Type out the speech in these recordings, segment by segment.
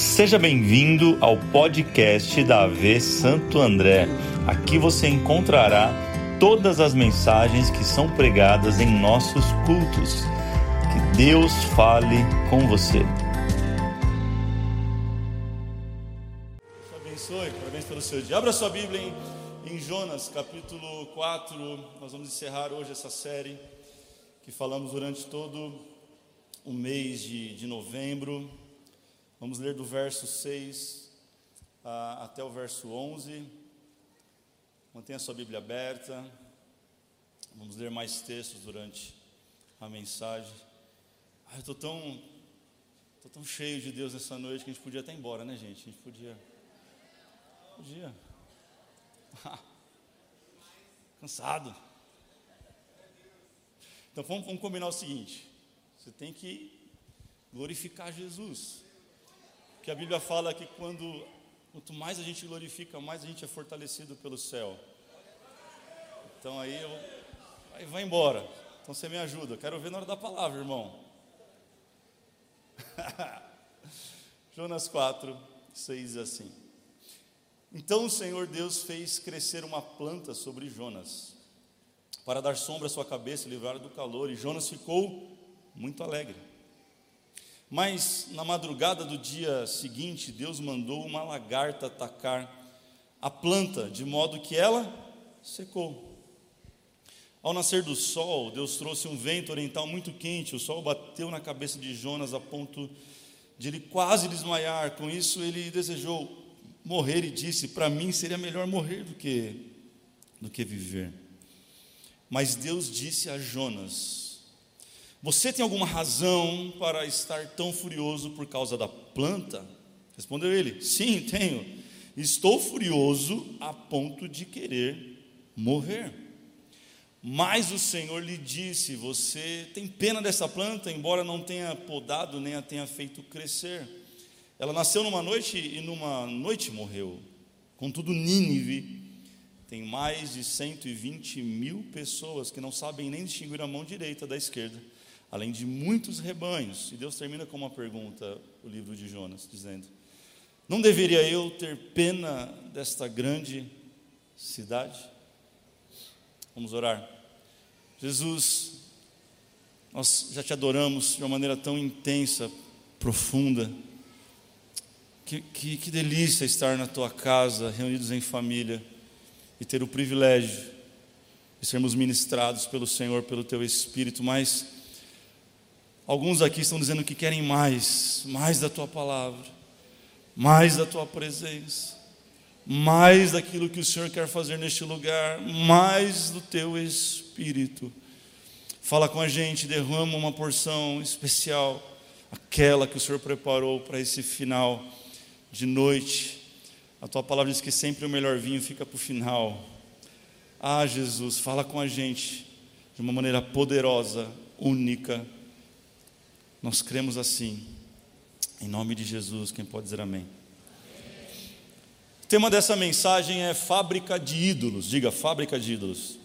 Seja bem-vindo ao podcast da AV Santo André. Aqui você encontrará todas as mensagens que são pregadas em nossos cultos. Que Deus fale com você. Deus abençoe, parabéns pelo seu dia. Abra sua Bíblia em, em Jonas, capítulo 4. Nós vamos encerrar hoje essa série que falamos durante todo o mês de, de novembro. Vamos ler do verso 6 a, até o verso 11. Mantenha sua Bíblia aberta. Vamos ler mais textos durante a mensagem. Ai, eu estou tão, tô tão cheio de Deus nessa noite que a gente podia até ir embora, né, gente? A gente podia. Podia. Cansado. Então vamos, vamos combinar o seguinte: você tem que glorificar Jesus. Porque a Bíblia fala que quando quanto mais a gente glorifica, mais a gente é fortalecido pelo céu. Então aí eu aí vai embora. Então você me ajuda. Quero ver na hora da palavra, irmão. Jonas 4, 6 assim. Então o Senhor Deus fez crescer uma planta sobre Jonas, para dar sombra à sua cabeça e livrar do calor, e Jonas ficou muito alegre. Mas na madrugada do dia seguinte, Deus mandou uma lagarta atacar a planta, de modo que ela secou. Ao nascer do sol, Deus trouxe um vento oriental muito quente, o sol bateu na cabeça de Jonas a ponto de ele quase desmaiar. Com isso, ele desejou morrer e disse: Para mim seria melhor morrer do que, do que viver. Mas Deus disse a Jonas: você tem alguma razão para estar tão furioso por causa da planta? Respondeu ele: Sim, tenho. Estou furioso a ponto de querer morrer. Mas o Senhor lhe disse: Você tem pena dessa planta, embora não tenha podado nem a tenha feito crescer. Ela nasceu numa noite e numa noite morreu. Contudo, Nínive tem mais de 120 mil pessoas que não sabem nem distinguir a mão direita da esquerda além de muitos rebanhos. E Deus termina com uma pergunta, o livro de Jonas, dizendo: Não deveria eu ter pena desta grande cidade? Vamos orar. Jesus, nós já te adoramos de uma maneira tão intensa, profunda. Que, que, que delícia estar na tua casa, reunidos em família, e ter o privilégio de sermos ministrados pelo Senhor, pelo teu Espírito, mas Alguns aqui estão dizendo que querem mais, mais da tua palavra, mais da tua presença, mais daquilo que o Senhor quer fazer neste lugar, mais do teu espírito. Fala com a gente, derrama uma porção especial, aquela que o Senhor preparou para esse final de noite. A tua palavra diz que sempre o melhor vinho fica para o final. Ah, Jesus, fala com a gente de uma maneira poderosa, única nós cremos assim. Em nome de Jesus, quem pode dizer amém? O tema dessa mensagem é fábrica de ídolos. Diga, fábrica de ídolos.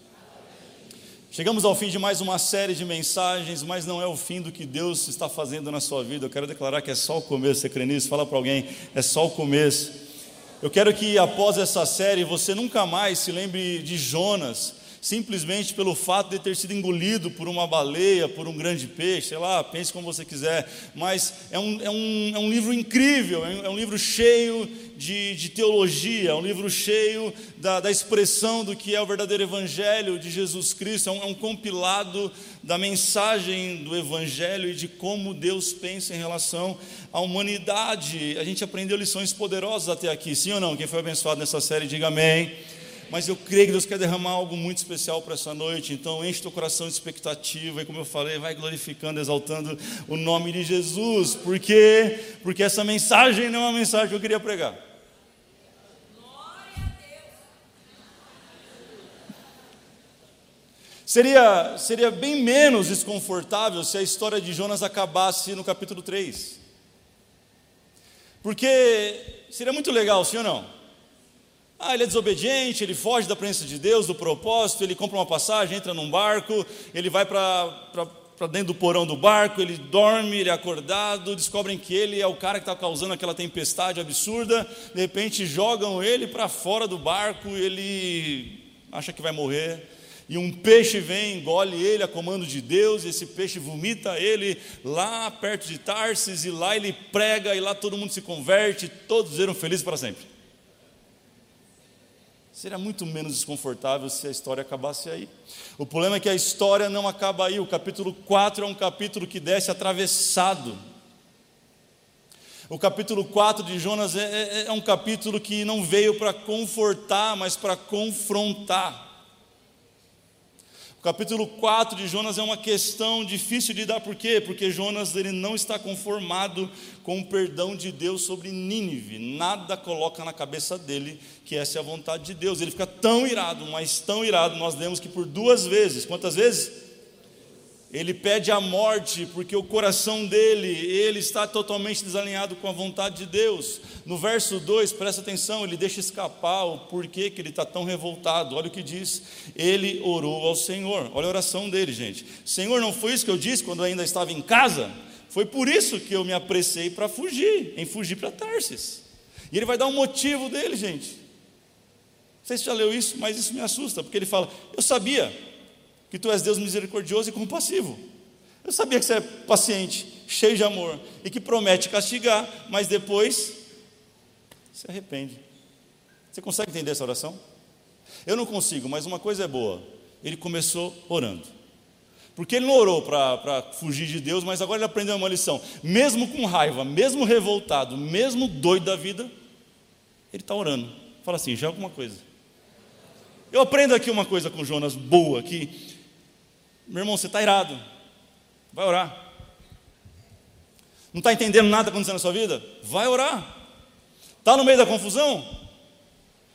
Chegamos ao fim de mais uma série de mensagens, mas não é o fim do que Deus está fazendo na sua vida. Eu quero declarar que é só o começo. Você crê nisso? Fala para alguém, é só o começo. Eu quero que após essa série você nunca mais se lembre de Jonas simplesmente pelo fato de ter sido engolido por uma baleia, por um grande peixe, sei lá, pense como você quiser, mas é um, é um, é um livro incrível, é um, é um livro cheio de, de, teologia, é um livro cheio da, da, expressão do que é o verdadeiro Evangelho de Jesus Cristo, é um, é um compilado da mensagem do Evangelho e de como Deus pensa em relação à humanidade. A gente aprendeu lições poderosas até aqui, sim ou não? Quem foi abençoado nessa série, diga amém mas eu creio que Deus quer derramar algo muito especial para essa noite. Então, enche teu coração de expectativa, e como eu falei, vai glorificando, exaltando o nome de Jesus. Por quê? Porque essa mensagem não é uma mensagem que eu queria pregar. Seria, seria bem menos desconfortável se a história de Jonas acabasse no capítulo 3. Porque seria muito legal, sim ou não? Ah, ele é desobediente, ele foge da presença de Deus, do propósito, ele compra uma passagem, entra num barco, ele vai para dentro do porão do barco, ele dorme, ele é acordado, descobrem que ele é o cara que está causando aquela tempestade absurda, de repente jogam ele para fora do barco, ele acha que vai morrer, e um peixe vem, engole ele a comando de Deus, e esse peixe vomita ele lá perto de Tarsis, e lá ele prega, e lá todo mundo se converte, todos eram felizes para sempre. Seria muito menos desconfortável se a história acabasse aí. O problema é que a história não acaba aí. O capítulo 4 é um capítulo que desce atravessado. O capítulo 4 de Jonas é, é, é um capítulo que não veio para confortar, mas para confrontar capítulo 4 de Jonas é uma questão difícil de dar, por quê? Porque Jonas ele não está conformado com o perdão de Deus sobre Nínive, nada coloca na cabeça dele que essa é a vontade de Deus, ele fica tão irado, mas tão irado, nós lemos que por duas vezes, quantas vezes? Ele pede a morte porque o coração dele, ele está totalmente desalinhado com a vontade de Deus. No verso 2, presta atenção, ele deixa escapar o porquê que ele está tão revoltado. Olha o que diz: ele orou ao Senhor. Olha a oração dele, gente. Senhor, não foi isso que eu disse quando eu ainda estava em casa? Foi por isso que eu me apressei para fugir, em fugir para Tarsis. E ele vai dar um motivo dele, gente. Não sei se já leu isso, mas isso me assusta, porque ele fala: Eu sabia que tu és Deus misericordioso e compassivo. Eu sabia que você é paciente, cheio de amor e que promete castigar, mas depois se arrepende. Você consegue entender essa oração? Eu não consigo, mas uma coisa é boa: ele começou orando. Porque ele não orou para fugir de Deus, mas agora ele aprendeu uma lição. Mesmo com raiva, mesmo revoltado, mesmo doido da vida, ele está orando. Fala assim: já é alguma coisa. Eu aprendo aqui uma coisa com Jonas boa, que meu irmão, você está irado. Vai orar. Não está entendendo nada acontecendo na sua vida? Vai orar. Está no meio da confusão?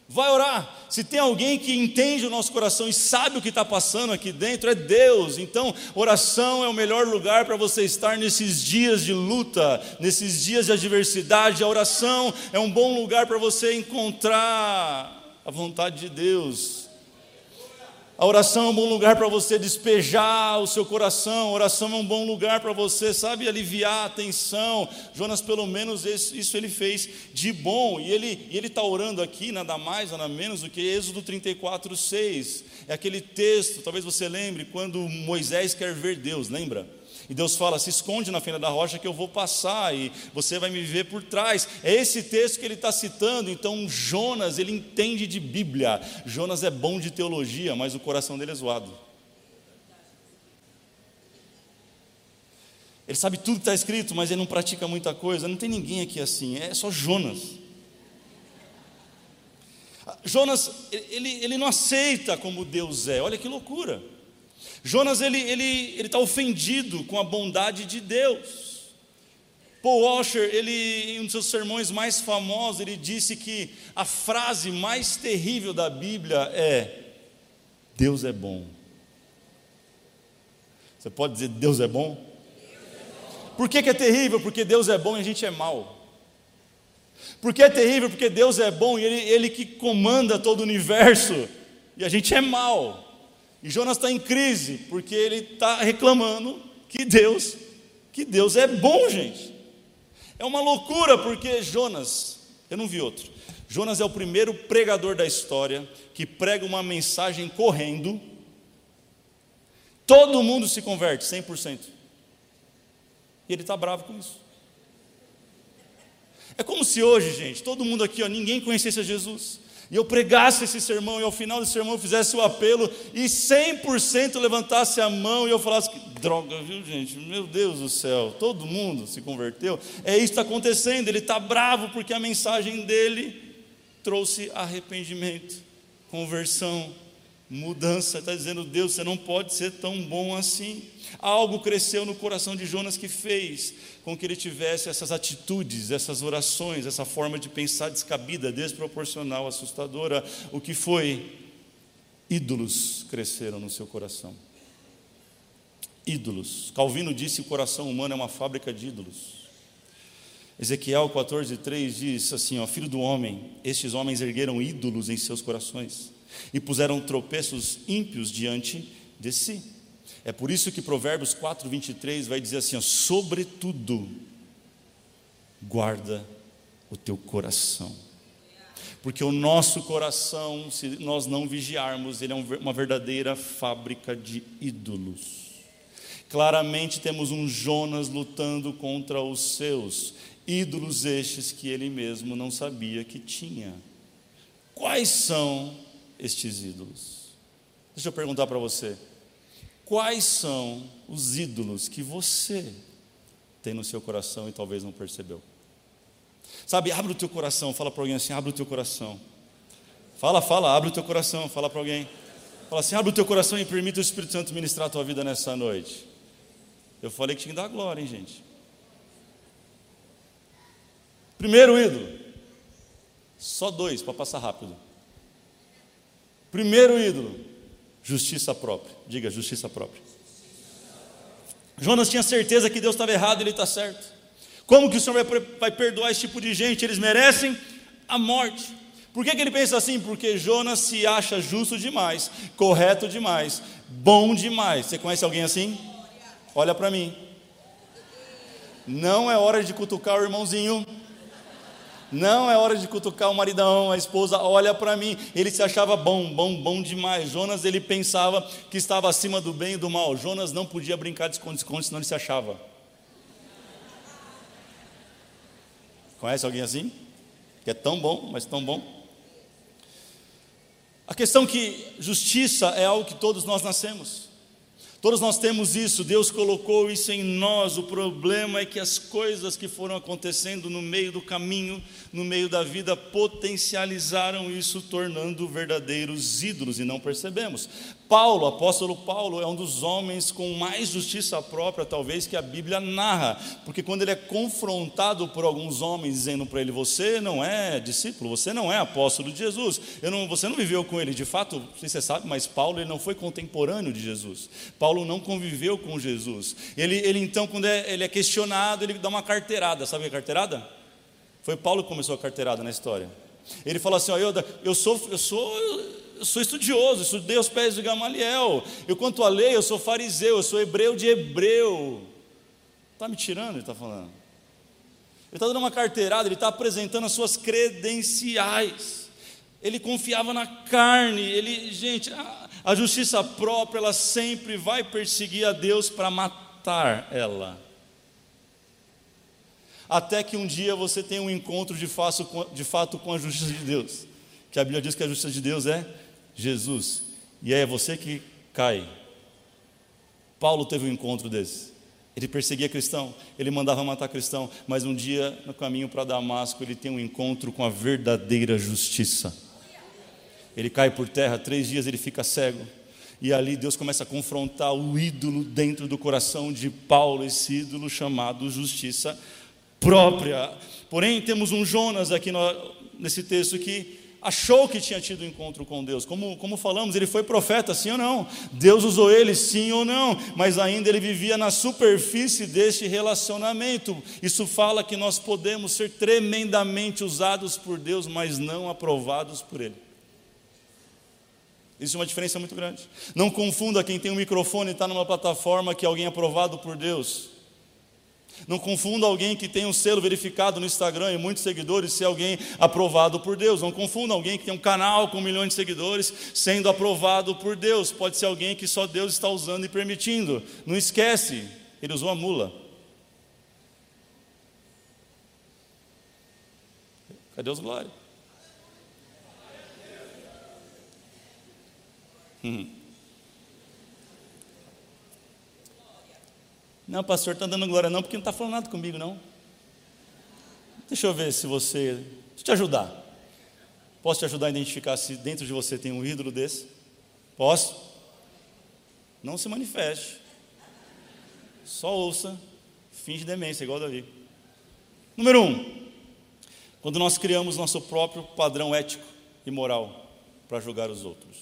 Vai orar. Se tem alguém que entende o nosso coração e sabe o que está passando aqui dentro, é Deus. Então, oração é o melhor lugar para você estar nesses dias de luta, nesses dias de adversidade. A oração é um bom lugar para você encontrar a vontade de Deus. A oração é um bom lugar para você despejar o seu coração, a oração é um bom lugar para você, sabe, aliviar a tensão. Jonas, pelo menos, isso ele fez de bom, e ele está orando aqui, nada mais, nada menos do que Êxodo 34, 6. É aquele texto, talvez você lembre, quando Moisés quer ver Deus, lembra? E Deus fala: se esconde na fenda da rocha que eu vou passar e você vai me ver por trás. É esse texto que ele está citando. Então, Jonas, ele entende de Bíblia. Jonas é bom de teologia, mas o coração dele é zoado. Ele sabe tudo que está escrito, mas ele não pratica muita coisa. Não tem ninguém aqui assim, é só Jonas. Jonas, ele, ele não aceita como Deus é, olha que loucura. Jonas ele ele ele está ofendido com a bondade de Deus. Paul Washer, ele em um dos seus sermões mais famosos, ele disse que a frase mais terrível da Bíblia é Deus é bom. Você pode dizer Deus é bom? Por que, que é terrível? Porque Deus é bom e a gente é mal. Por que é terrível? Porque Deus é bom e ele, ele que comanda todo o universo e a gente é mal. E Jonas está em crise, porque ele está reclamando que Deus, que Deus é bom, gente. É uma loucura, porque Jonas, eu não vi outro. Jonas é o primeiro pregador da história que prega uma mensagem correndo. Todo mundo se converte, 100%. E ele está bravo com isso. É como se hoje, gente, todo mundo aqui, ó, ninguém conhecesse Jesus e eu pregasse esse sermão, e ao final desse sermão eu fizesse o apelo, e 100% levantasse a mão, e eu falasse: que droga, viu gente? Meu Deus do céu, todo mundo se converteu. É isso que está acontecendo, ele está bravo porque a mensagem dele trouxe arrependimento, conversão, mudança. Está dizendo: Deus, você não pode ser tão bom assim. Algo cresceu no coração de Jonas que fez com que ele tivesse essas atitudes, essas orações, essa forma de pensar descabida, desproporcional, assustadora. O que foi? Ídolos cresceram no seu coração. Ídolos. Calvino disse que o coração humano é uma fábrica de ídolos. Ezequiel 14:3 diz assim, ó, filho do homem, estes homens ergueram ídolos em seus corações e puseram tropeços ímpios diante de si. É por isso que Provérbios 4, 23 vai dizer assim: ó, sobretudo, guarda o teu coração. Porque o nosso coração, se nós não vigiarmos, ele é uma verdadeira fábrica de ídolos. Claramente temos um Jonas lutando contra os seus ídolos, estes que ele mesmo não sabia que tinha. Quais são estes ídolos? Deixa eu perguntar para você. Quais são os ídolos que você tem no seu coração e talvez não percebeu? Sabe, abre o teu coração, fala para alguém assim: abre o teu coração. Fala, fala, abre o teu coração, fala para alguém. Fala assim: abre o teu coração e permita o Espírito Santo ministrar a tua vida nessa noite. Eu falei que tinha que dar glória, hein, gente? Primeiro ídolo. Só dois para passar rápido. Primeiro ídolo, justiça própria. Diga, justiça própria. Jonas tinha certeza que Deus estava errado e ele está certo. Como que o Senhor vai, vai perdoar esse tipo de gente? Eles merecem a morte. Por que, que ele pensa assim? Porque Jonas se acha justo demais, correto demais, bom demais. Você conhece alguém assim? Olha para mim. Não é hora de cutucar o irmãozinho. Não é hora de cutucar o maridão, a esposa, olha para mim. Ele se achava bom, bom, bom demais. Jonas, ele pensava que estava acima do bem e do mal. Jonas não podia brincar de esconde-esconde, senão ele se achava. Conhece alguém assim? Que é tão bom, mas tão bom. A questão que justiça é algo que todos nós nascemos. Todos nós temos isso, Deus colocou isso em nós. O problema é que as coisas que foram acontecendo no meio do caminho, no meio da vida, potencializaram isso, tornando verdadeiros ídolos e não percebemos. Paulo, apóstolo Paulo, é um dos homens com mais justiça própria, talvez, que a Bíblia narra, porque quando ele é confrontado por alguns homens dizendo para ele: Você não é discípulo, você não é apóstolo de Jesus, não, você não viveu com ele, de fato, não sei se você sabe, mas Paulo ele não foi contemporâneo de Jesus, Paulo não conviveu com Jesus. Ele, ele então, quando é, ele é questionado, ele dá uma carteirada, sabe que é carteirada? Foi Paulo que começou a carteirada na história. Ele fala assim: ó, eu, eu sou. Eu sou eu sou estudioso, estudei aos pés de Gamaliel. Eu, quanto à lei, eu sou fariseu, eu sou hebreu de hebreu. Está me tirando, ele está falando. Ele está dando uma carteirada, ele está apresentando as suas credenciais. Ele confiava na carne, ele, gente, a, a justiça própria, ela sempre vai perseguir a Deus para matar ela. Até que um dia você tenha um encontro de fato com a justiça de Deus. Que a Bíblia diz que a justiça de Deus é Jesus, e é você que cai. Paulo teve um encontro desse. Ele perseguia cristão, ele mandava matar cristão, mas um dia, no caminho para Damasco, ele tem um encontro com a verdadeira justiça. Ele cai por terra, três dias ele fica cego. E ali Deus começa a confrontar o ídolo dentro do coração de Paulo, esse ídolo chamado justiça própria. Porém, temos um Jonas aqui no, nesse texto que achou que tinha tido encontro com Deus. Como, como falamos, ele foi profeta, sim ou não? Deus usou ele, sim ou não? Mas ainda ele vivia na superfície deste relacionamento. Isso fala que nós podemos ser tremendamente usados por Deus, mas não aprovados por Ele. Existe uma diferença muito grande. Não confunda quem tem um microfone e está numa plataforma que é alguém aprovado por Deus. Não confunda alguém que tem um selo verificado no Instagram e muitos seguidores ser alguém aprovado por Deus. Não confunda alguém que tem um canal com milhões de seguidores sendo aprovado por Deus. Pode ser alguém que só Deus está usando e permitindo. Não esquece, ele usou a mula. Cadê os glórias? Hum. Não, pastor, está dando glória não, porque não está falando nada comigo, não. Deixa eu ver se você. Deixa eu te ajudar. Posso te ajudar a identificar se dentro de você tem um ídolo desse? Posso? Não se manifeste. Só ouça. Finge demência, igual Davi. Número um. Quando nós criamos nosso próprio padrão ético e moral para julgar os outros.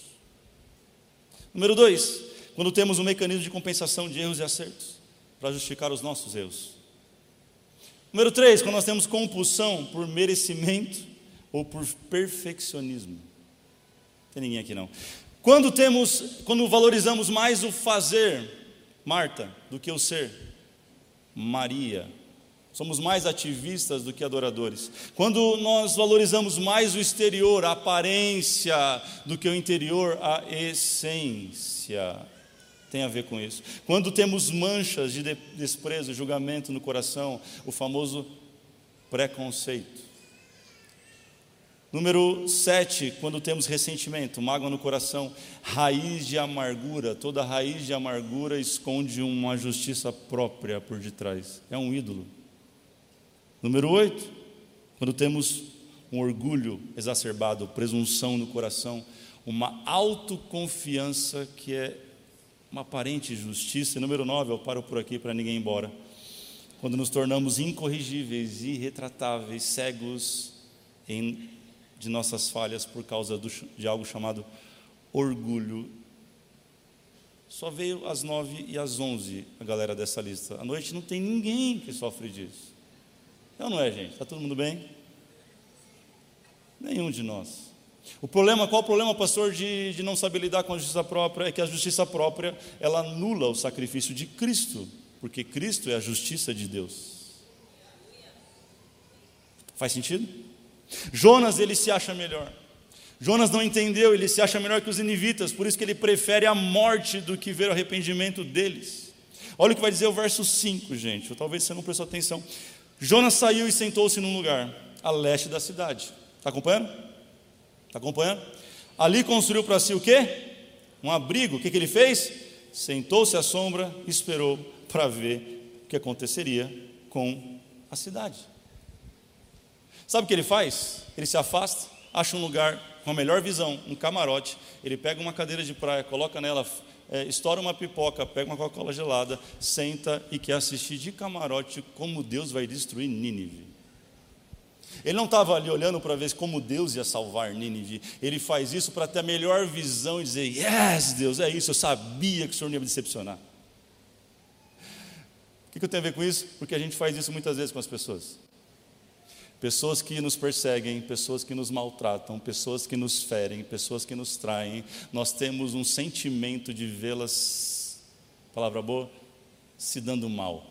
Número dois. Quando temos um mecanismo de compensação de erros e acertos para justificar os nossos erros. Número três, quando nós temos compulsão por merecimento ou por perfeccionismo. Tem ninguém aqui não. Quando temos, quando valorizamos mais o fazer Marta do que o ser Maria. Somos mais ativistas do que adoradores. Quando nós valorizamos mais o exterior, a aparência, do que o interior, a essência. Tem a ver com isso. Quando temos manchas de desprezo, julgamento no coração, o famoso preconceito. Número 7, quando temos ressentimento, mágoa no coração, raiz de amargura. Toda raiz de amargura esconde uma justiça própria por detrás. É um ídolo. Número 8, quando temos um orgulho exacerbado, presunção no coração, uma autoconfiança que é uma aparente justiça. Número 9, eu paro por aqui para ninguém ir embora. Quando nos tornamos incorrigíveis, irretratáveis, cegos em de nossas falhas por causa do, de algo chamado orgulho. Só veio às nove e às onze a galera dessa lista. À noite não tem ninguém que sofre disso. É ou não é, gente? Está todo mundo bem? Nenhum de nós. O problema, qual o problema, pastor, de, de não saber lidar com a justiça própria? É que a justiça própria, ela anula o sacrifício de Cristo, porque Cristo é a justiça de Deus. Faz sentido? Jonas, ele se acha melhor. Jonas não entendeu, ele se acha melhor que os ninivitas, por isso que ele prefere a morte do que ver o arrependimento deles. Olha o que vai dizer o verso 5, gente, ou talvez você não prestou atenção. Jonas saiu e sentou-se num lugar, a leste da cidade. Está acompanhando? Está acompanhando? Ali construiu para si o quê? Um abrigo. O que, que ele fez? Sentou-se à sombra esperou para ver o que aconteceria com a cidade. Sabe o que ele faz? Ele se afasta, acha um lugar com a melhor visão, um camarote. Ele pega uma cadeira de praia, coloca nela, é, estoura uma pipoca, pega uma Coca-Cola gelada, senta e quer assistir de camarote como Deus vai destruir Nínive. Ele não estava ali olhando para ver como Deus ia salvar Nínive. Ele faz isso para ter a melhor visão e dizer: Yes, Deus, é isso. Eu sabia que o Senhor não ia me decepcionar. O que, que eu tenho a ver com isso? Porque a gente faz isso muitas vezes com as pessoas pessoas que nos perseguem, pessoas que nos maltratam, pessoas que nos ferem, pessoas que nos traem, nós temos um sentimento de vê-las, palavra boa, se dando mal.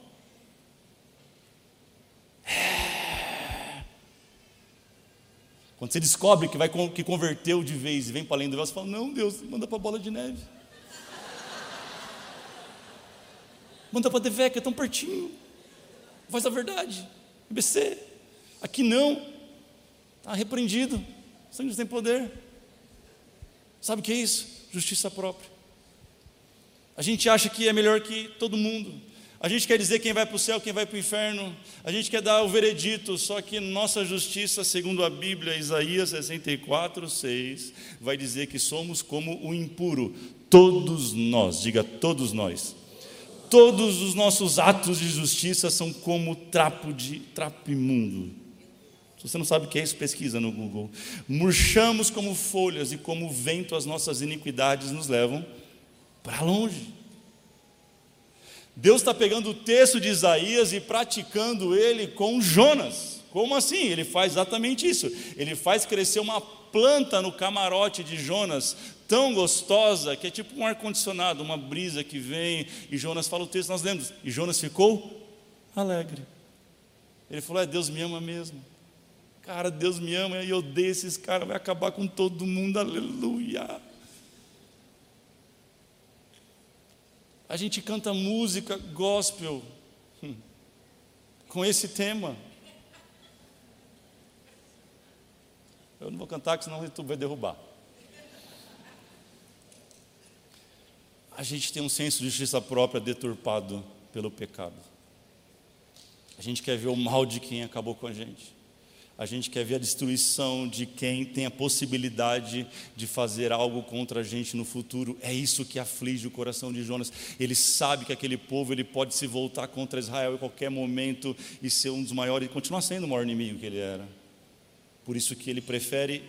Quando você descobre que, vai, que converteu de vez e vem para além do véu, você fala: Não, Deus, manda para a bola de neve. Manda para a Devec, é tão pertinho. Faz a verdade. IBC. Aqui não. Está repreendido. O sangue tem poder. Sabe o que é isso? Justiça própria. A gente acha que é melhor que todo mundo. A gente quer dizer quem vai para o céu, quem vai para o inferno. A gente quer dar o veredito, só que nossa justiça, segundo a Bíblia, Isaías 64, 6, vai dizer que somos como o impuro. Todos nós, diga todos nós. Todos os nossos atos de justiça são como trapo de trapo imundo. Se você não sabe o que é isso, pesquisa no Google. Murchamos como folhas e como vento as nossas iniquidades nos levam para longe. Deus está pegando o texto de Isaías e praticando ele com Jonas. Como assim? Ele faz exatamente isso. Ele faz crescer uma planta no camarote de Jonas, tão gostosa que é tipo um ar-condicionado, uma brisa que vem. E Jonas fala o texto, nós lemos. E Jonas ficou alegre. Ele falou: É, Deus me ama mesmo. Cara, Deus me ama e eu odeio esses caras, vai acabar com todo mundo, aleluia. A gente canta música gospel hum, com esse tema. Eu não vou cantar, senão o YouTube vai derrubar. A gente tem um senso de justiça própria deturpado pelo pecado. A gente quer ver o mal de quem acabou com a gente. A gente quer ver a destruição de quem tem a possibilidade de fazer algo contra a gente no futuro. É isso que aflige o coração de Jonas. Ele sabe que aquele povo ele pode se voltar contra Israel em qualquer momento e ser um dos maiores, e continuar sendo o maior inimigo que ele era. Por isso que ele prefere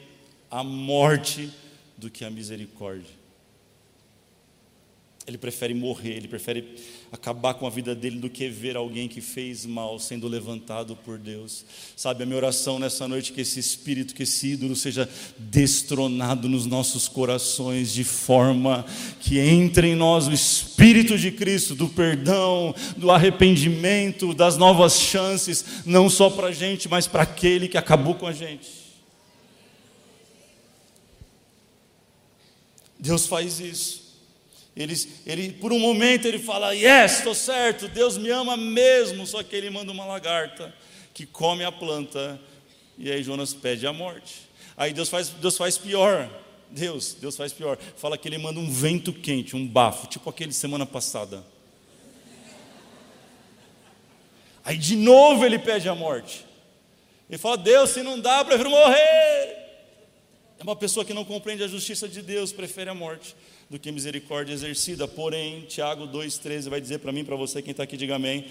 a morte do que a misericórdia. Ele prefere morrer, ele prefere acabar com a vida dele do que ver alguém que fez mal sendo levantado por Deus. Sabe, a minha oração nessa noite é que esse espírito, que esse ídolo seja destronado nos nossos corações de forma que entre em nós o espírito de Cristo, do perdão, do arrependimento, das novas chances, não só para a gente, mas para aquele que acabou com a gente. Deus faz isso. Ele, ele, por um momento ele fala, yes, estou certo, Deus me ama mesmo, só que ele manda uma lagarta que come a planta, e aí Jonas pede a morte. Aí Deus faz, Deus faz pior, Deus, Deus faz pior, fala que ele manda um vento quente, um bafo, tipo aquele semana passada. Aí de novo ele pede a morte. Ele fala, Deus, se não dá, prefiro morrer. É uma pessoa que não compreende a justiça de Deus, prefere a morte do que misericórdia exercida. Porém, Tiago 2,13 vai dizer para mim, para você, quem está aqui, diga amém.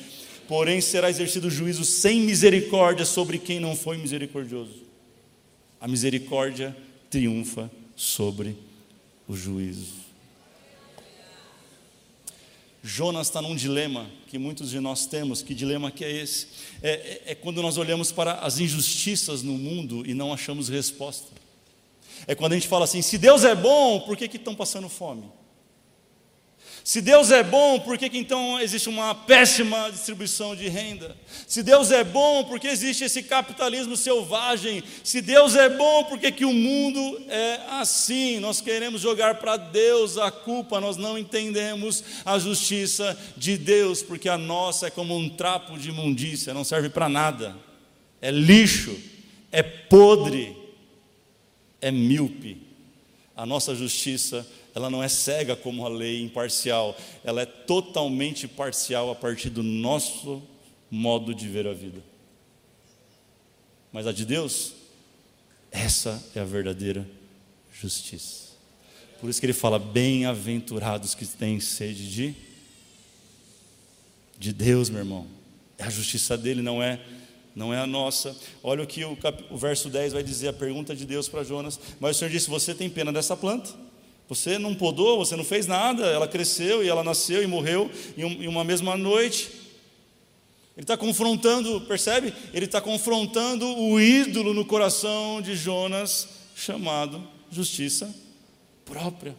Porém, será exercido juízo sem misericórdia sobre quem não foi misericordioso. A misericórdia triunfa sobre o juízo. Jonas está num dilema que muitos de nós temos. Que dilema que é esse? É, é, é quando nós olhamos para as injustiças no mundo e não achamos resposta. É quando a gente fala assim: se Deus é bom, por que, que estão passando fome? Se Deus é bom, por que, que então existe uma péssima distribuição de renda? Se Deus é bom, por que existe esse capitalismo selvagem? Se Deus é bom, por que, que o mundo é assim? Nós queremos jogar para Deus a culpa, nós não entendemos a justiça de Deus, porque a nossa é como um trapo de imundícia, não serve para nada, é lixo, é podre é míope. A nossa justiça, ela não é cega como a lei imparcial, ela é totalmente parcial a partir do nosso modo de ver a vida. Mas a de Deus, essa é a verdadeira justiça. Por isso que ele fala: bem-aventurados que têm sede de de Deus, meu irmão. É a justiça dele, não é não é a nossa. Olha o que o, cap... o verso 10 vai dizer, a pergunta de Deus para Jonas. Mas o Senhor disse: Você tem pena dessa planta? Você não podou, você não fez nada, ela cresceu e ela nasceu e morreu em uma mesma noite. Ele está confrontando, percebe? Ele está confrontando o ídolo no coração de Jonas, chamado justiça própria.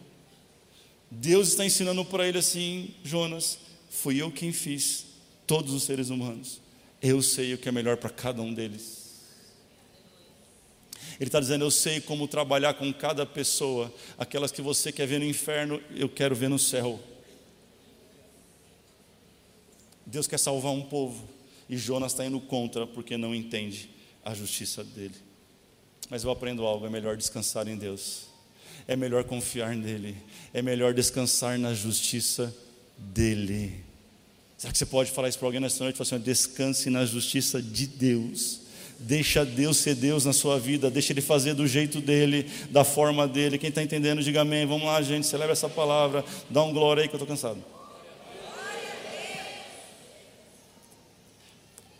Deus está ensinando para ele assim: Jonas, fui eu quem fiz todos os seres humanos. Eu sei o que é melhor para cada um deles. Ele está dizendo: Eu sei como trabalhar com cada pessoa. Aquelas que você quer ver no inferno, eu quero ver no céu. Deus quer salvar um povo. E Jonas está indo contra porque não entende a justiça dele. Mas eu aprendo algo: é melhor descansar em Deus. É melhor confiar nele. É melhor descansar na justiça dele. Será que você pode falar isso para alguém nessa noite? Falar assim, descanse na justiça de Deus. Deixa Deus ser Deus na sua vida, deixa Ele fazer do jeito dele, da forma dele. Quem está entendendo, diga amém. Vamos lá, gente, celebra essa palavra. Dá um glória aí que eu estou cansado.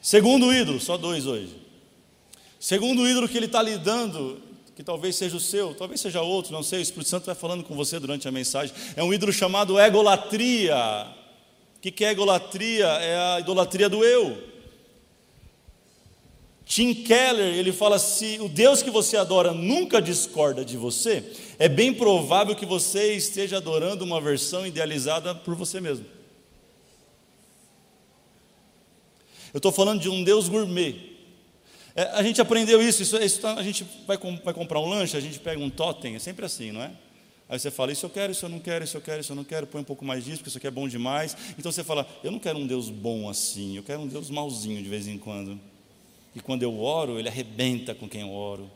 Segundo ídolo, só dois hoje. Segundo ídolo que ele está lidando, que talvez seja o seu, talvez seja outro, não sei, o Espírito Santo vai falando com você durante a mensagem. É um ídolo chamado egolatria. O que, é idolatria? É a idolatria do eu. Tim Keller, ele fala: se o Deus que você adora nunca discorda de você, é bem provável que você esteja adorando uma versão idealizada por você mesmo. Eu estou falando de um Deus gourmet. É, a gente aprendeu isso, isso, isso tá, a gente vai, vai comprar um lanche, a gente pega um totem, é sempre assim, não é? Aí você fala, isso eu quero, isso eu não quero, isso eu quero, isso eu não quero, põe um pouco mais disso, porque isso aqui é bom demais. Então você fala, eu não quero um Deus bom assim, eu quero um Deus malzinho de vez em quando. E quando eu oro, ele arrebenta com quem eu oro.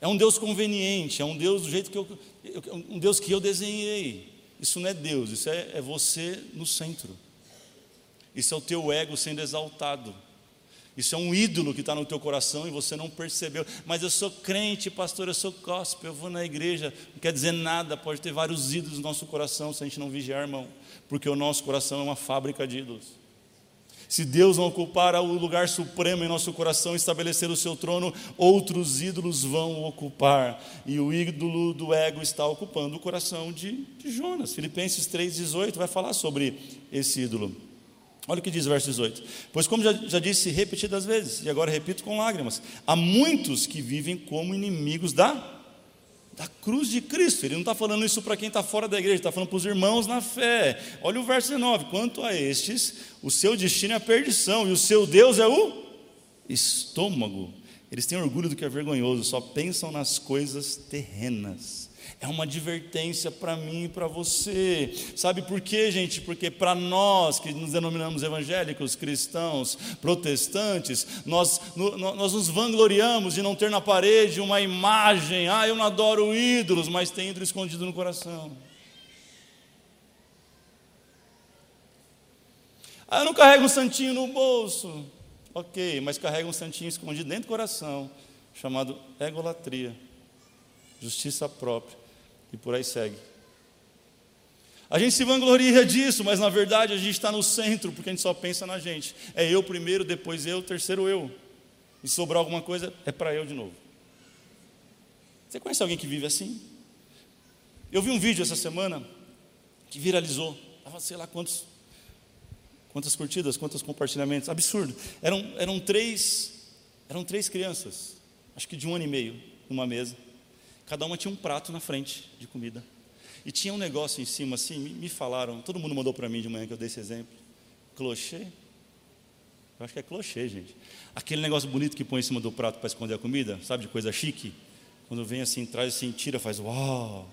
É um Deus conveniente, é um Deus do jeito que eu, um Deus que eu desenhei. Isso não é Deus, isso é, é você no centro. Isso é o teu ego sendo exaltado. Isso é um ídolo que está no teu coração e você não percebeu. Mas eu sou crente, pastor, eu sou gospel, eu vou na igreja. Não quer dizer nada, pode ter vários ídolos no nosso coração se a gente não vigiar, irmão. Porque o nosso coração é uma fábrica de ídolos. Se Deus não ocupar o lugar supremo em nosso coração, estabelecer o seu trono, outros ídolos vão ocupar. E o ídolo do ego está ocupando o coração de, de Jonas. Filipenses 3,18 vai falar sobre esse ídolo. Olha o que diz o verso 18. Pois, como já, já disse repetidas vezes, e agora repito com lágrimas, há muitos que vivem como inimigos da da cruz de Cristo. Ele não está falando isso para quem está fora da igreja, está falando para os irmãos na fé. Olha o verso 19: quanto a estes, o seu destino é a perdição, e o seu Deus é o estômago. Eles têm orgulho do que é vergonhoso, só pensam nas coisas terrenas. É uma advertência para mim e para você. Sabe por quê, gente? Porque para nós que nos denominamos evangélicos, cristãos, protestantes, nós, nós nos vangloriamos de não ter na parede uma imagem. Ah, eu não adoro ídolos, mas tem ídolo escondido no coração. Ah, eu não carrego um santinho no bolso. Ok, mas carrega um santinho escondido dentro do coração, chamado egolatria, justiça própria e por aí segue. A gente se vangloria disso, mas na verdade a gente está no centro, porque a gente só pensa na gente. É eu primeiro, depois eu, terceiro eu. E sobrar alguma coisa, é para eu de novo. Você conhece alguém que vive assim? Eu vi um vídeo essa semana que viralizou. Estava sei lá quantos, quantas curtidas, quantos compartilhamentos. Absurdo. Eram, eram, três, eram três crianças, acho que de um ano e meio, numa mesa. Cada uma tinha um prato na frente de comida. E tinha um negócio em cima assim, me, falaram, todo mundo mandou para mim de manhã que eu dei esse exemplo. Clochê? Eu acho que é clochê, gente. Aquele negócio bonito que põe em cima do prato para esconder a comida, sabe, de coisa chique? Quando vem assim, traz assim, tira, faz uau.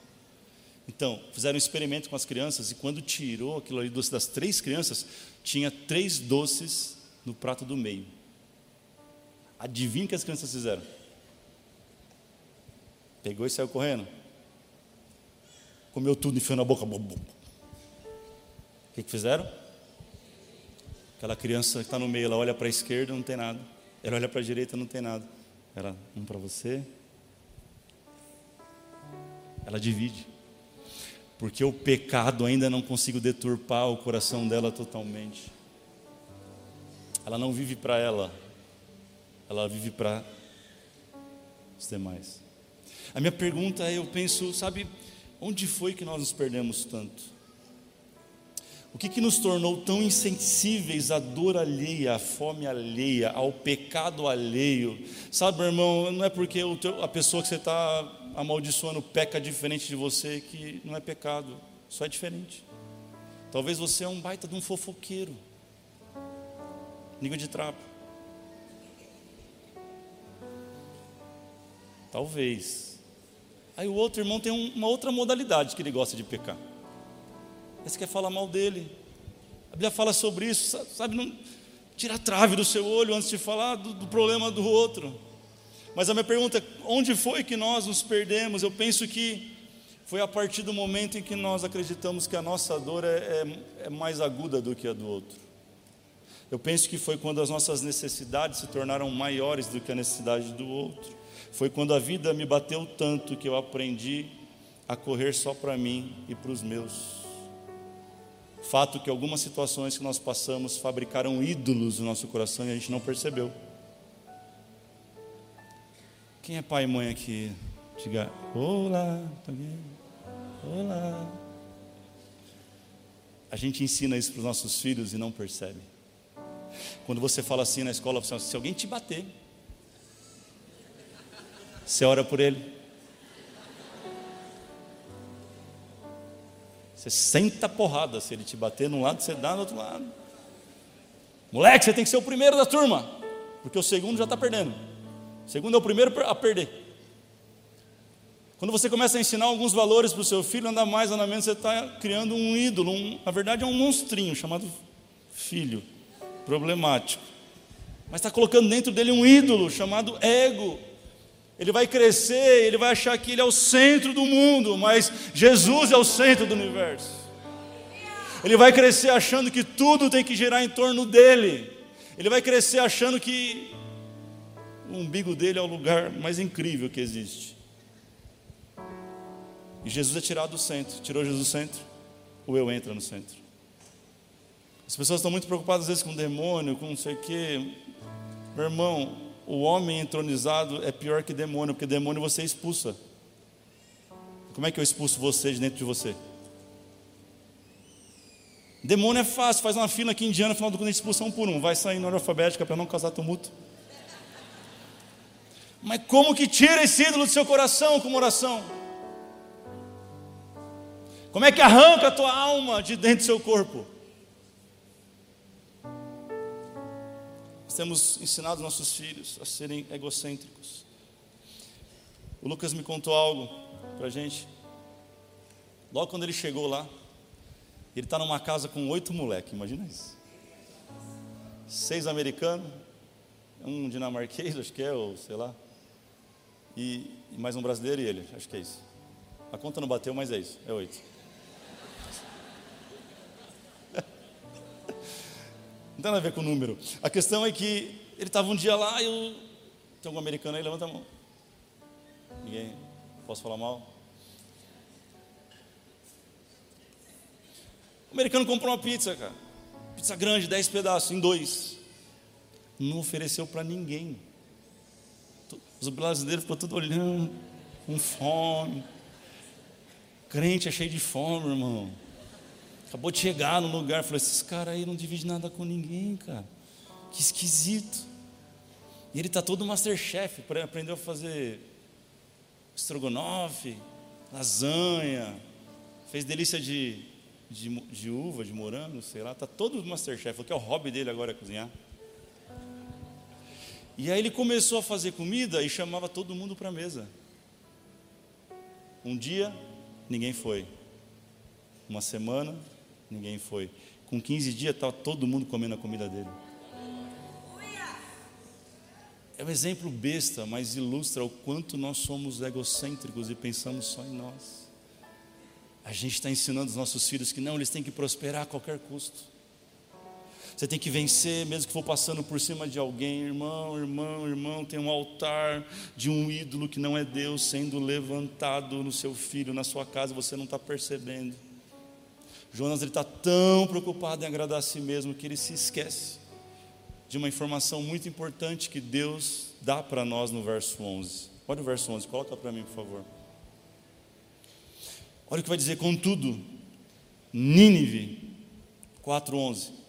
Então, fizeram um experimento com as crianças e quando tirou aquilo ali doce das três crianças, tinha três doces no prato do meio. Adivinha o que as crianças fizeram? Pegou e saiu correndo. Comeu tudo, enfiou na boca. O que, que fizeram? Aquela criança que está no meio, ela olha para a esquerda, não tem nada. Ela olha para a direita, não tem nada. Ela, um para você. Ela divide. Porque o pecado ainda não conseguiu deturpar o coração dela totalmente. Ela não vive para ela, ela vive para os demais. A minha pergunta é: eu penso, sabe, onde foi que nós nos perdemos tanto? O que, que nos tornou tão insensíveis à dor alheia, à fome alheia, ao pecado alheio? Sabe, meu irmão, não é porque a pessoa que você está amaldiçoando peca diferente de você que não é pecado, só é diferente. Talvez você é um baita de um fofoqueiro, língua de trapo. Talvez. Aí o outro irmão tem uma outra modalidade que ele gosta de pecar. Esse quer falar mal dele. A Bíblia fala sobre isso, sabe? Não, tira a trave do seu olho antes de falar do, do problema do outro. Mas a minha pergunta é: onde foi que nós nos perdemos? Eu penso que foi a partir do momento em que nós acreditamos que a nossa dor é, é, é mais aguda do que a do outro. Eu penso que foi quando as nossas necessidades se tornaram maiores do que a necessidade do outro. Foi quando a vida me bateu tanto que eu aprendi a correr só para mim e para os meus. Fato que algumas situações que nós passamos fabricaram ídolos no nosso coração e a gente não percebeu. Quem é pai e mãe aqui? Diga, olá, olá. A gente ensina isso para os nossos filhos e não percebe. Quando você fala assim na escola, se alguém te bater, você ora por ele. Você senta a porrada. Se ele te bater num lado, você dá no outro lado. Moleque, você tem que ser o primeiro da turma. Porque o segundo já está perdendo. O segundo é o primeiro a perder. Quando você começa a ensinar alguns valores para o seu filho, anda mais, anda menos, você está criando um ídolo. Um, na verdade, é um monstrinho chamado filho. Problemático. Mas está colocando dentro dele um ídolo chamado ego. Ele vai crescer, ele vai achar que ele é o centro do mundo, mas Jesus é o centro do universo. Ele vai crescer achando que tudo tem que girar em torno dele. Ele vai crescer achando que o umbigo dele é o lugar mais incrível que existe. E Jesus é tirado do centro. Tirou Jesus do centro, o eu entra no centro. As pessoas estão muito preocupadas às vezes com demônio, com não sei o quê. Meu irmão, o homem entronizado é pior que demônio, porque demônio você expulsa. Como é que eu expulso você de dentro de você? Demônio é fácil, faz uma fila aqui indiana, no final do culto expulsão por um, vai sair na ordem alfabética para não causar tumulto. Mas como que tira esse ídolo do seu coração com uma oração? Como é que arranca a tua alma de dentro do seu corpo? Nós temos ensinado nossos filhos a serem egocêntricos. O Lucas me contou algo para gente. Logo quando ele chegou lá, ele está numa casa com oito moleques, imagina isso. Seis americanos, um dinamarquês, acho que é, ou sei lá. E, e mais um brasileiro e ele, acho que é isso. A conta não bateu, mas é isso, é oito. Não tem nada a ver com o número. A questão é que ele estava um dia lá e eu... tem algum americano aí? Levanta a mão. Ninguém? Posso falar mal? O americano comprou uma pizza, cara. Pizza grande, dez pedaços, em dois. Não ofereceu para ninguém. Os brasileiros ficou tudo olhando, com fome. Crente é cheio de fome, irmão. Acabou de chegar no lugar, falou: esses caras aí não dividem nada com ninguém, cara. Que esquisito. E ele está todo masterchef, aprendeu a fazer estrogonofe, lasanha, fez delícia de, de, de uva, de morango, sei lá. Está todo masterchef, falou que é o hobby dele agora é cozinhar. E aí ele começou a fazer comida e chamava todo mundo para a mesa. Um dia, ninguém foi. Uma semana, ninguém foi. Com 15 dias estava todo mundo comendo a comida dele. É um exemplo besta, mas ilustra o quanto nós somos egocêntricos e pensamos só em nós. A gente está ensinando os nossos filhos que não, eles têm que prosperar a qualquer custo. Você tem que vencer, mesmo que for passando por cima de alguém, irmão, irmão, irmão. Tem um altar de um ídolo que não é Deus sendo levantado no seu filho, na sua casa, você não está percebendo. Jonas está tão preocupado em agradar a si mesmo que ele se esquece de uma informação muito importante que Deus dá para nós no verso 11. Olha o verso 11, coloca para mim, por favor. Olha o que vai dizer, contudo, Nínive 4,11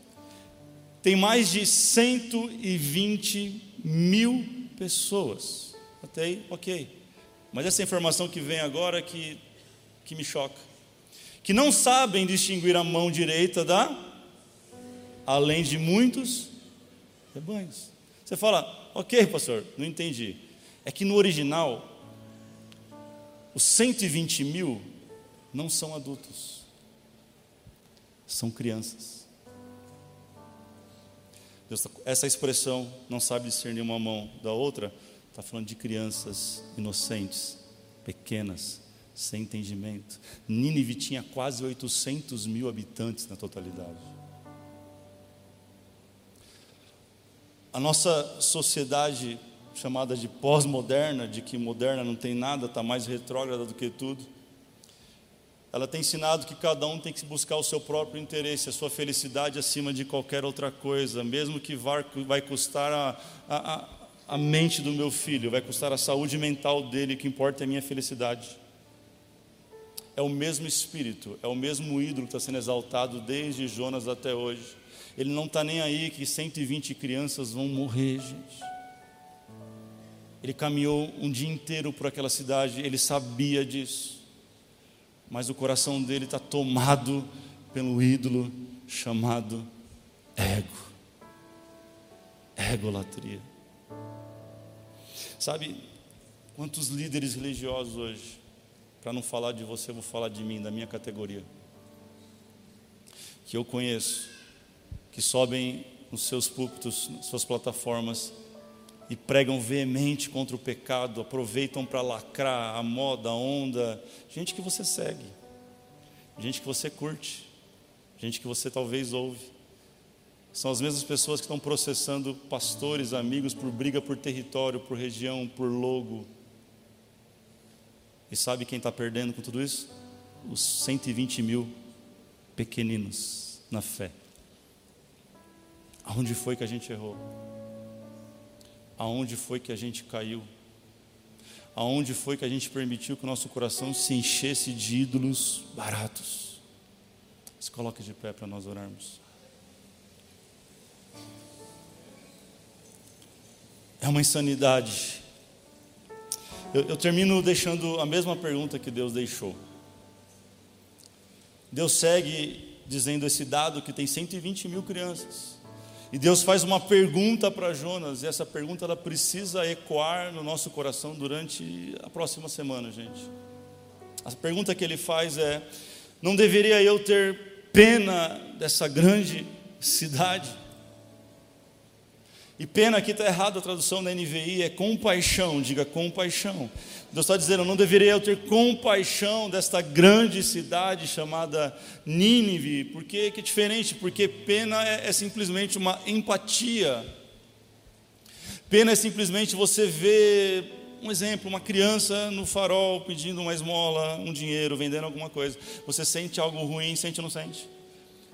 tem mais de 120 mil pessoas. Até aí, ok. Mas essa informação que vem agora que, que me choca que não sabem distinguir a mão direita da, além de muitos rebanhos. Você fala, ok, pastor, não entendi. É que no original, os 120 mil não são adultos, são crianças. Deus, tá, essa expressão, não sabe discernir uma mão da outra, está falando de crianças inocentes, pequenas, sem entendimento. Nínive tinha quase 800 mil habitantes na totalidade. A nossa sociedade chamada de pós-moderna, de que moderna não tem nada, está mais retrógrada do que tudo, ela tem ensinado que cada um tem que buscar o seu próprio interesse, a sua felicidade acima de qualquer outra coisa, mesmo que vai custar a, a, a mente do meu filho, vai custar a saúde mental dele, o que importa é a minha felicidade é o mesmo espírito, é o mesmo ídolo que está sendo exaltado desde Jonas até hoje. Ele não está nem aí que 120 crianças vão morrer, gente. Ele caminhou um dia inteiro por aquela cidade, ele sabia disso, mas o coração dele está tomado pelo ídolo chamado ego, egolatria. Sabe quantos líderes religiosos hoje para não falar de você, vou falar de mim, da minha categoria. Que eu conheço, que sobem nos seus púlpitos, nas suas plataformas e pregam veemente contra o pecado, aproveitam para lacrar a moda, a onda, gente que você segue, gente que você curte, gente que você talvez ouve. São as mesmas pessoas que estão processando pastores, amigos por briga por território, por região, por logo, e sabe quem está perdendo com tudo isso? Os 120 mil pequeninos na fé, Aonde foi que a gente errou? Aonde foi que a gente caiu? Aonde foi que a gente permitiu que o nosso coração se enchesse de ídolos baratos? Se coloque de pé para nós orarmos. É uma insanidade. Eu, eu, termino deixando a mesma pergunta que Deus deixou. Deus segue dizendo esse dado que tem 120 mil crianças. E Deus faz uma pergunta para Jonas, e essa pergunta ela precisa ecoar no nosso coração durante a próxima semana, gente. A pergunta que ele faz é: Não deveria eu ter pena dessa grande cidade? E pena aqui está errado a tradução da NVI, é compaixão, diga compaixão. Deus está dizendo, não deveria eu ter compaixão desta grande cidade chamada Nínive, porque que é diferente? Porque pena é, é simplesmente uma empatia. Pena é simplesmente você ver, um exemplo, uma criança no farol pedindo uma esmola, um dinheiro, vendendo alguma coisa. Você sente algo ruim, sente ou não sente?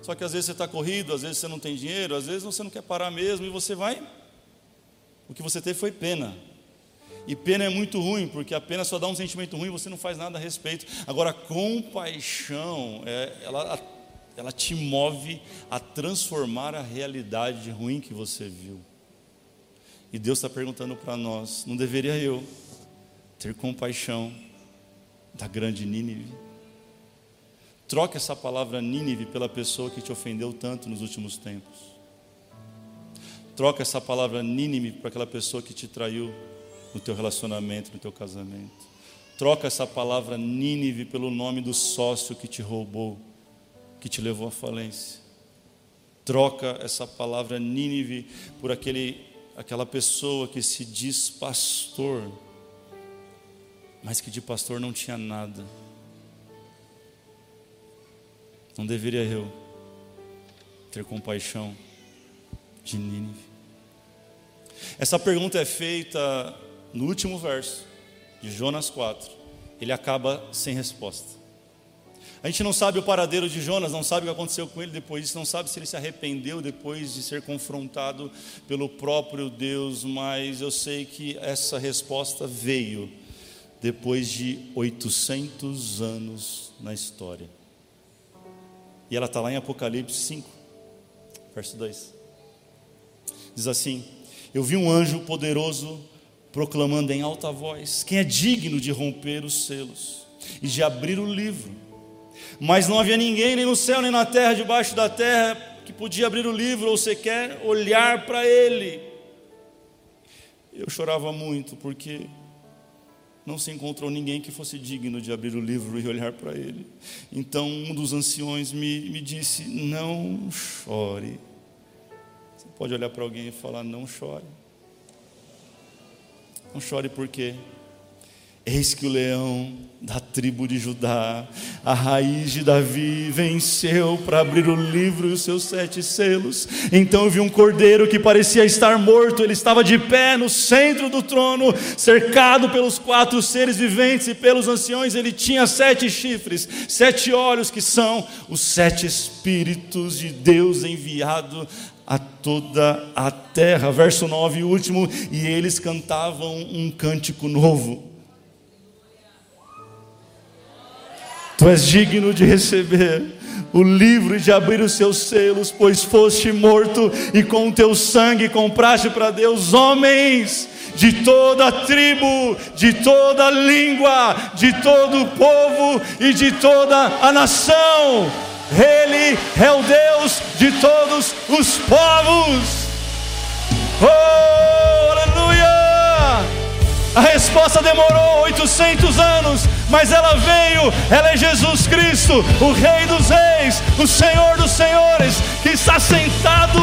Só que às vezes você está corrido, às vezes você não tem dinheiro, às vezes você não quer parar mesmo e você vai. O que você teve foi pena. E pena é muito ruim, porque a pena só dá um sentimento ruim e você não faz nada a respeito. Agora, compaixão, é, ela, ela te move a transformar a realidade ruim que você viu. E Deus está perguntando para nós: não deveria eu ter compaixão da grande Nínive? Troca essa palavra Nínive pela pessoa que te ofendeu tanto nos últimos tempos. Troca essa palavra Nínive para aquela pessoa que te traiu no teu relacionamento, no teu casamento. Troca essa palavra Nínive pelo nome do sócio que te roubou, que te levou à falência. Troca essa palavra Nínive por aquele, aquela pessoa que se diz pastor, mas que de pastor não tinha nada não deveria eu ter compaixão de Nínive? Essa pergunta é feita no último verso de Jonas 4. Ele acaba sem resposta. A gente não sabe o paradeiro de Jonas, não sabe o que aconteceu com ele depois disso, não sabe se ele se arrependeu depois de ser confrontado pelo próprio Deus, mas eu sei que essa resposta veio depois de 800 anos na história. E ela está lá em Apocalipse 5, verso 2. Diz assim: Eu vi um anjo poderoso proclamando em alta voz: Quem é digno de romper os selos e de abrir o livro? Mas não havia ninguém, nem no céu, nem na terra, debaixo da terra, que podia abrir o livro ou sequer olhar para ele. Eu chorava muito, porque não se encontrou ninguém que fosse digno de abrir o livro e olhar para ele. Então um dos anciões me, me disse: Não chore. Você pode olhar para alguém e falar: Não chore. Não chore por quê? Eis que o leão da tribo de Judá, a raiz de Davi, venceu para abrir o livro e os seus sete selos. Então eu vi um cordeiro que parecia estar morto, ele estava de pé no centro do trono, cercado pelos quatro seres viventes e pelos anciões. Ele tinha sete chifres, sete olhos, que são os sete Espíritos de Deus enviado a toda a terra. Verso 9, último, e eles cantavam um cântico novo Tu és digno de receber o livro e de abrir os seus selos, pois foste morto e com o teu sangue compraste para Deus homens de toda tribo, de toda língua, de todo povo e de toda a nação. Ele é o Deus de todos os povos. Oh, aleluia! A resposta demorou 800 anos, mas ela veio, ela é Jesus Cristo, o Rei dos Reis, o Senhor dos Senhores, que está sentado